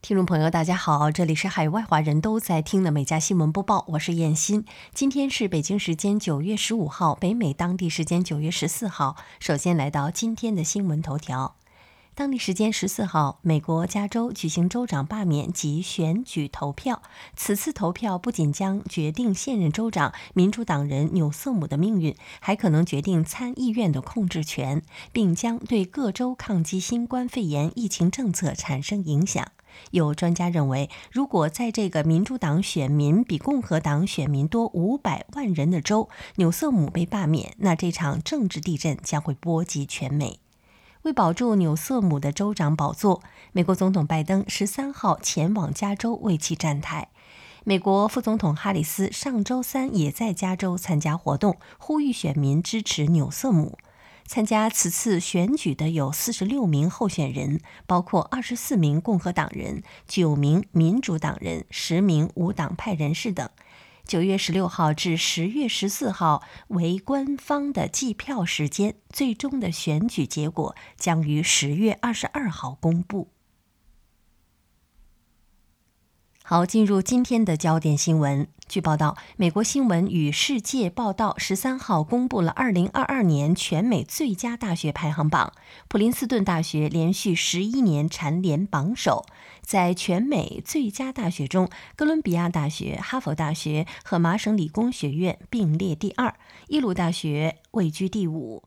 听众朋友，大家好，这里是海外华人都在听的每家新闻播报，我是燕欣。今天是北京时间九月十五号，北美当地时间九月十四号。首先来到今天的新闻头条。当地时间十四号，美国加州举行州长罢免及选举投票。此次投票不仅将决定现任州长民主党人纽瑟姆的命运，还可能决定参议院的控制权，并将对各州抗击新冠肺炎疫情政策产生影响。有专家认为，如果在这个民主党选民比共和党选民多五百万人的州，纽瑟姆被罢免，那这场政治地震将会波及全美。为保住纽瑟姆的州长宝座，美国总统拜登十三号前往加州为其站台。美国副总统哈里斯上周三也在加州参加活动，呼吁选民支持纽瑟姆。参加此次选举的有四十六名候选人，包括二十四名共和党人、九名民主党人、十名无党派人士等。九月十六号至十月十四号为官方的计票时间，最终的选举结果将于十月二十二号公布。好，进入今天的焦点新闻。据报道，美国新闻与世界报道十三号公布了二零二二年全美最佳大学排行榜，普林斯顿大学连续十一年蝉联榜首。在全美最佳大学中，哥伦比亚大学、哈佛大学和麻省理工学院并列第二，耶鲁大学位居第五。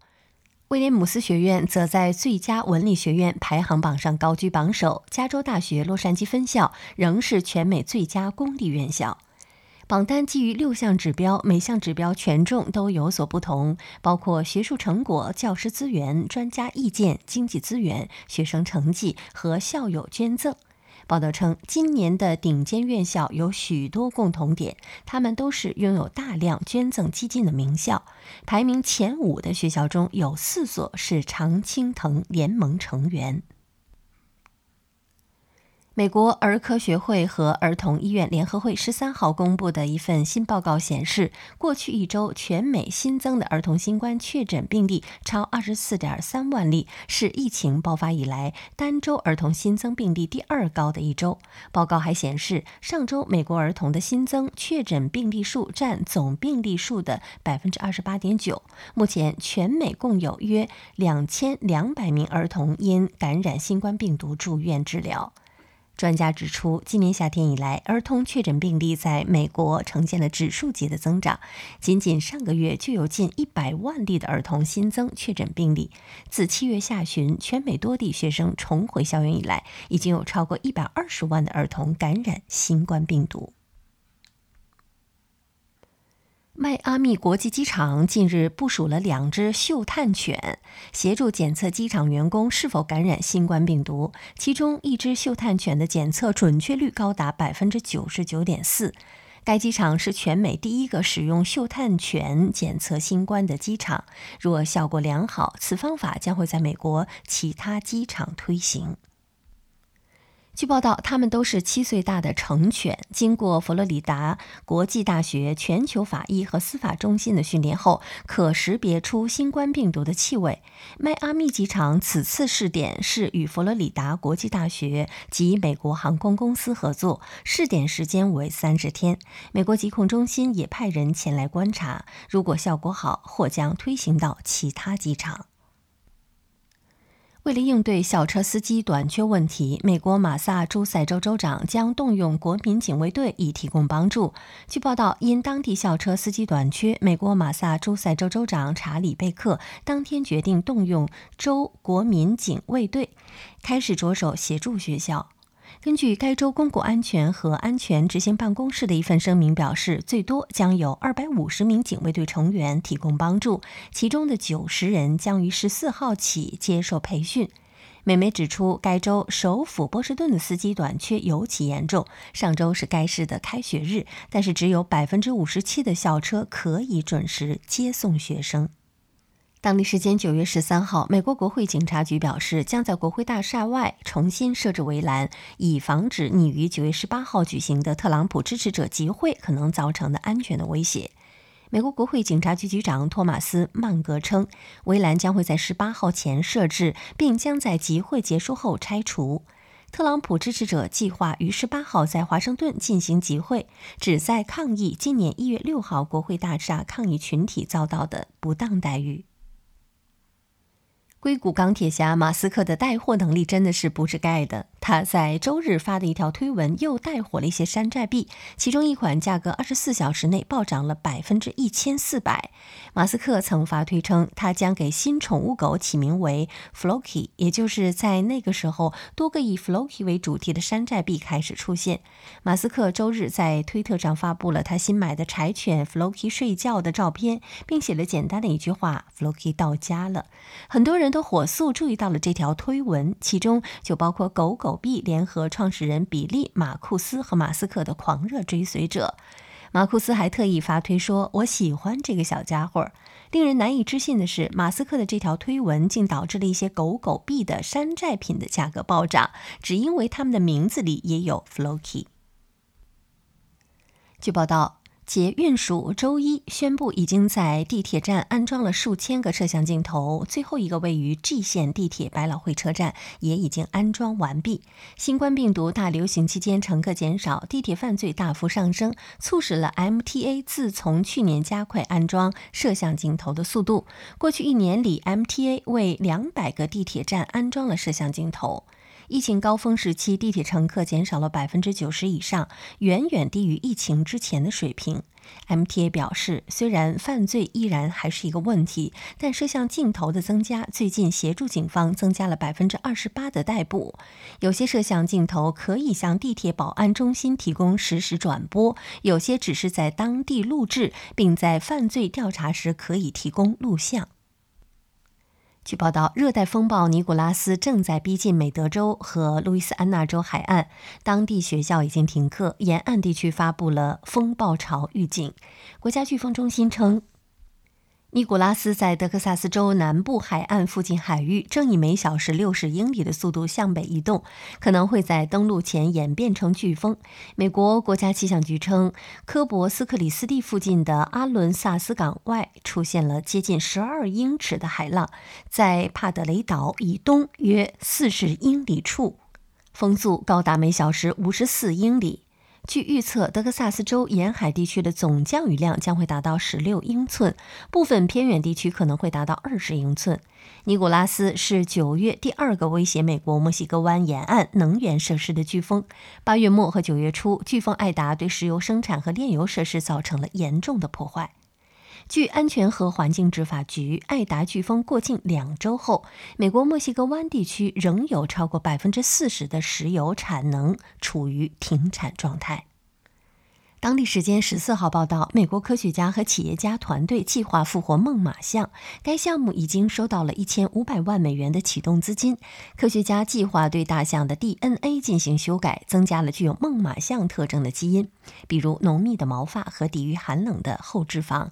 威廉姆斯学院则在最佳文理学院排行榜上高居榜首。加州大学洛杉矶分校仍是全美最佳公立院校。榜单基于六项指标，每项指标权重都有所不同，包括学术成果、教师资源、专家意见、经济资源、学生成绩和校友捐赠。报道称，今年的顶尖院校有许多共同点，他们都是拥有大量捐赠基金的名校。排名前五的学校中有四所是常青藤联盟成员。美国儿科学会和儿童医院联合会十三号公布的一份新报告显示，过去一周全美新增的儿童新冠确诊病例超二十四点三万例，是疫情爆发以来单周儿童新增病例第二高的一周。报告还显示，上周美国儿童的新增确诊病例数占总病例数的百分之二十八点九。目前，全美共有约两千两百名儿童因感染新冠病毒住院治疗。专家指出，今年夏天以来，儿童确诊病例在美国呈现了指数级的增长。仅仅上个月就有近一百万例的儿童新增确诊病例。自七月下旬全美多地学生重回校园以来，已经有超过一百二十万的儿童感染新冠病毒。迈阿密国际机场近日部署了两只嗅探犬，协助检测机场员工是否感染新冠病毒。其中一只嗅探犬的检测准确率高达百分之九十九点四。该机场是全美第一个使用嗅探犬检测新冠的机场。若效果良好，此方法将会在美国其他机场推行。据报道，他们都是七岁大的成犬，经过佛罗里达国际大学全球法医和司法中心的训练后，可识别出新冠病毒的气味。迈阿密机场此次试点是与佛罗里达国际大学及美国航空公司合作，试点时间为三十天。美国疾控中心也派人前来观察，如果效果好，或将推行到其他机场。为了应对校车司机短缺问题，美国马萨诸塞州州长将动用国民警卫队以提供帮助。据报道，因当地校车司机短缺，美国马萨诸塞州州长查理贝克当天决定动用州国民警卫队，开始着手协助学校。根据该州公共安全和安全执行办公室的一份声明表示，最多将有二百五十名警卫队成员提供帮助，其中的九十人将于十四号起接受培训。美媒指出，该州首府波士顿的司机短缺尤其严重。上周是该市的开学日，但是只有百分之五十七的校车可以准时接送学生。当地时间九月十三号，美国国会警察局表示，将在国会大厦外重新设置围栏，以防止拟于九月十八号举行的特朗普支持者集会可能造成的安全的威胁。美国国会警察局局长托马斯·曼格称，围栏将会在十八号前设置，并将在集会结束后拆除。特朗普支持者计划于十八号在华盛顿进行集会，旨在抗议今年一月六号国会大厦抗议群体遭到的不当待遇。硅谷钢铁侠马斯克的带货能力真的是不是盖的。他在周日发的一条推文又带火了一些山寨币，其中一款价格二十四小时内暴涨了百分之一千四百。马斯克曾发推称，他将给新宠物狗起名为 Floki，也就是在那个时候，多个以 Floki 为主题的山寨币开始出现。马斯克周日在推特上发布了他新买的柴犬 Floki 睡觉的照片，并写了简单的一句话：“Floki 到家了。”很多人都火速注意到了这条推文，其中就包括狗狗。狗币联合创始人比利·马库斯和马斯克的狂热追随者，马库斯还特意发推说：“我喜欢这个小家伙。”令人难以置信的是，马斯克的这条推文竟导致了一些狗狗币的山寨品的价格暴涨，只因为他们的名字里也有 “Floki”。据报道。捷运署周一宣布，已经在地铁站安装了数千个摄像镜头。最后一个位于 G 线地铁百老汇车站也已经安装完毕。新冠病毒大流行期间，乘客减少，地铁犯罪大幅上升，促使了 MTA 自从去年加快安装摄像镜头的速度。过去一年里，MTA 为两百个地铁站安装了摄像镜头。疫情高峰时期，地铁乘客减少了百分之九十以上，远远低于疫情之前的水平。MTA 表示，虽然犯罪依然还是一个问题，但摄像镜头的增加最近协助警方增加了百分之二十八的逮捕。有些摄像镜头可以向地铁保安中心提供实时转播，有些只是在当地录制，并在犯罪调查时可以提供录像。据报道，热带风暴尼古拉斯正在逼近美德州和路易斯安那州海岸，当地学校已经停课，沿岸地区发布了风暴潮预警。国家飓风中心称。尼古拉斯在德克萨斯州南部海岸附近海域，正以每小时六十英里的速度向北移动，可能会在登陆前演变成飓风。美国国家气象局称，科博斯克里斯蒂附近的阿伦萨斯港外出现了接近十二英尺的海浪，在帕德雷岛以东约四十英里处，风速高达每小时五十四英里。据预测，德克萨斯州沿海地区的总降雨量将会达到十六英寸，部分偏远地区可能会达到二十英寸。尼古拉斯是九月第二个威胁美国墨西哥湾沿岸能源设施的飓风。八月末和九月初，飓风艾达对石油生产和炼油设施造成了严重的破坏。据安全和环境执法局，艾达飓风过境两周后，美国墨西哥湾地区仍有超过百分之四十的石油产能处于停产状态。当地时间十四号报道，美国科学家和企业家团队计划复活猛犸象，该项目已经收到了一千五百万美元的启动资金。科学家计划对大象的 DNA 进行修改，增加了具有猛犸象特征的基因，比如浓密的毛发和抵御寒冷的厚脂肪。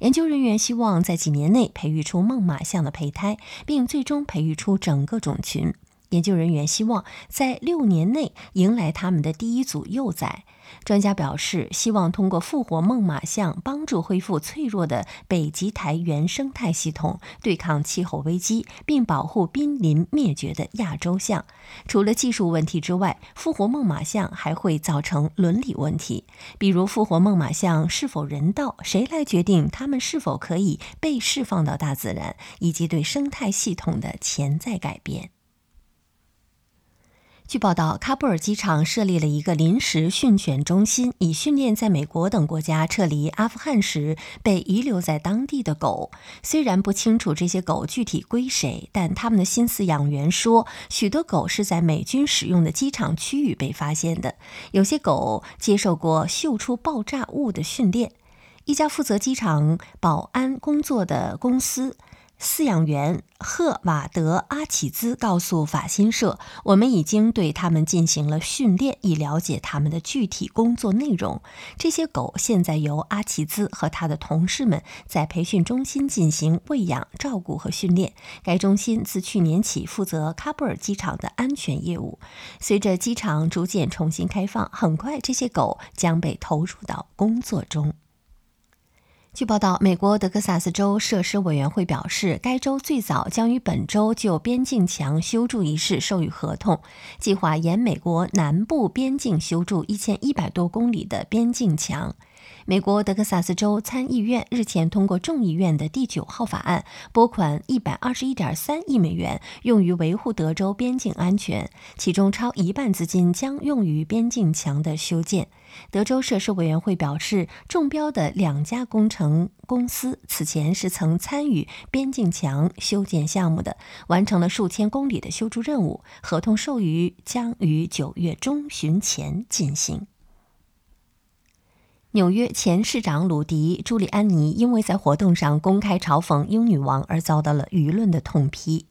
研究人员希望在几年内培育出猛犸象的胚胎，并最终培育出整个种群。研究人员希望在六年内迎来他们的第一组幼崽。专家表示，希望通过复活猛犸象，帮助恢复脆弱的北极苔原生态系统，对抗气候危机，并保护濒临灭绝的亚洲象。除了技术问题之外，复活猛犸象还会造成伦理问题，比如复活猛犸象是否人道，谁来决定它们是否可以被释放到大自然，以及对生态系统的潜在改变。据报道，喀布尔机场设立了一个临时训犬中心，以训练在美国等国家撤离阿富汗时被遗留在当地的狗。虽然不清楚这些狗具体归谁，但他们的新饲养员说，许多狗是在美军使用的机场区域被发现的。有些狗接受过嗅出爆炸物的训练。一家负责机场保安工作的公司。饲养员赫瓦德·阿启兹告诉法新社：“我们已经对他们进行了训练，以了解他们的具体工作内容。这些狗现在由阿启兹和他的同事们在培训中心进行喂养、照顾和训练。该中心自去年起负责喀布尔机场的安全业务。随着机场逐渐重新开放，很快这些狗将被投入到工作中。”据报道，美国德克萨斯州设施委员会表示，该州最早将于本周就边境墙修筑一事授予合同，计划沿美国南部边境修筑一千一百多公里的边境墙。美国德克萨斯州参议院日前通过众议院的第九号法案，拨款一百二十一点三亿美元，用于维护德州边境安全，其中超一半资金将用于边境墙的修建。德州设施委员会表示，中标的两家工程公司此前是曾参与边境墙修建项目的，完成了数千公里的修筑任务，合同授予将于九月中旬前进行。纽约前市长鲁迪·朱利安尼因为在活动上公开嘲讽英女王而遭到了舆论的痛批。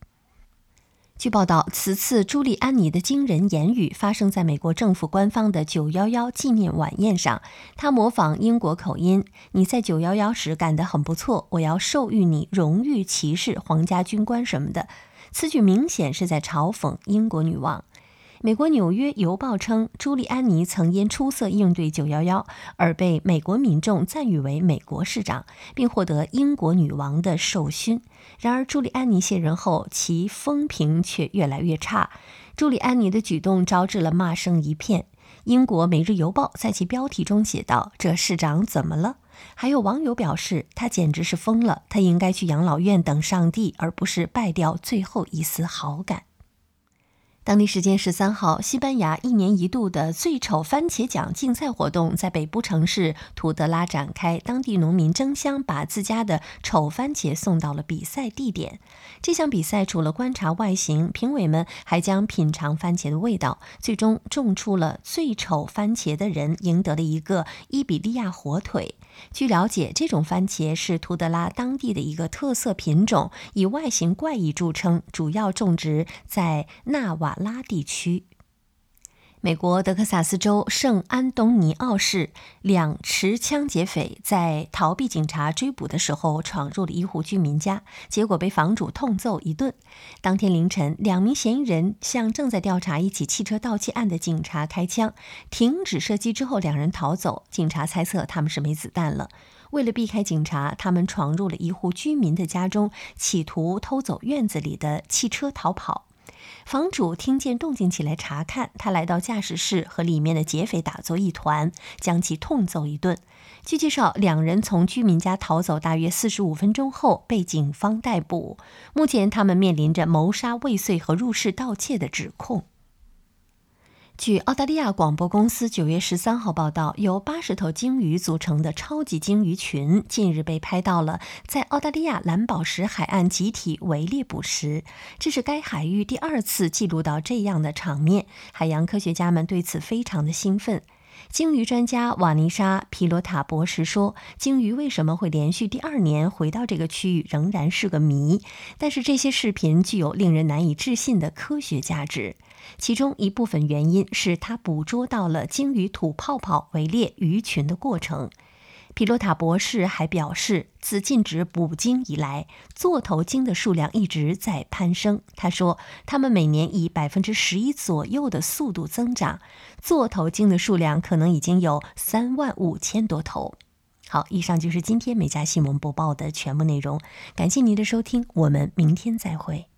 据报道，此次朱利安尼的惊人言语发生在美国政府官方的九幺幺纪念晚宴上。他模仿英国口音：“你在九幺幺时干得很不错，我要授予你荣誉骑士、皇家军官什么的。”此举明显是在嘲讽英国女王。美国《纽约邮报》称，朱利安尼曾因出色应对九幺幺而被美国民众赞誉为“美国市长”，并获得英国女王的授勋。然而，朱利安尼卸任后，其风评却越来越差。朱利安尼的举动招致了骂声一片。英国《每日邮报》在其标题中写道：“这市长怎么了？”还有网友表示：“他简直是疯了，他应该去养老院等上帝，而不是败掉最后一丝好感。”当地时间十三号，西班牙一年一度的最丑番茄奖竞赛活动在北部城市图德拉展开。当地农民争相把自家的丑番茄送到了比赛地点。这项比赛除了观察外形，评委们还将品尝番茄的味道。最终种出了最丑番茄的人赢得了一个伊比利亚火腿。据了解，这种番茄是图德拉当地的一个特色品种，以外形怪异著称，主要种植在纳瓦拉地区。美国德克萨斯州圣安东尼奥市两持枪劫匪在逃避警察追捕的时候闯入了一户居民家，结果被房主痛揍一顿。当天凌晨，两名嫌疑人向正在调查一起汽车盗窃案的警察开枪，停止射击之后，两人逃走。警察猜测他们是没子弹了。为了避开警察，他们闯入了一户居民的家中，企图偷走院子里的汽车逃跑。房主听见动静起来查看，他来到驾驶室和里面的劫匪打作一团，将其痛揍一顿。据介绍，两人从居民家逃走大约四十五分钟后被警方逮捕。目前，他们面临着谋杀未遂和入室盗窃的指控。据澳大利亚广播公司九月十三号报道，由八十头鲸鱼组成的超级鲸鱼群近日被拍到了在澳大利亚蓝宝石海岸集体围猎捕食，这是该海域第二次记录到这样的场面。海洋科学家们对此非常的兴奋。鲸鱼专家瓦尼莎·皮罗塔博士说：“鲸鱼为什么会连续第二年回到这个区域，仍然是个谜。但是这些视频具有令人难以置信的科学价值。其中一部分原因是他捕捉到了鲸鱼吐泡泡围猎鱼群的过程。”皮洛塔博士还表示，自禁止捕鲸以来，座头鲸的数量一直在攀升。他说，它们每年以百分之十一左右的速度增长，座头鲸的数量可能已经有三万五千多头。好，以上就是今天美家新闻播报的全部内容，感谢您的收听，我们明天再会。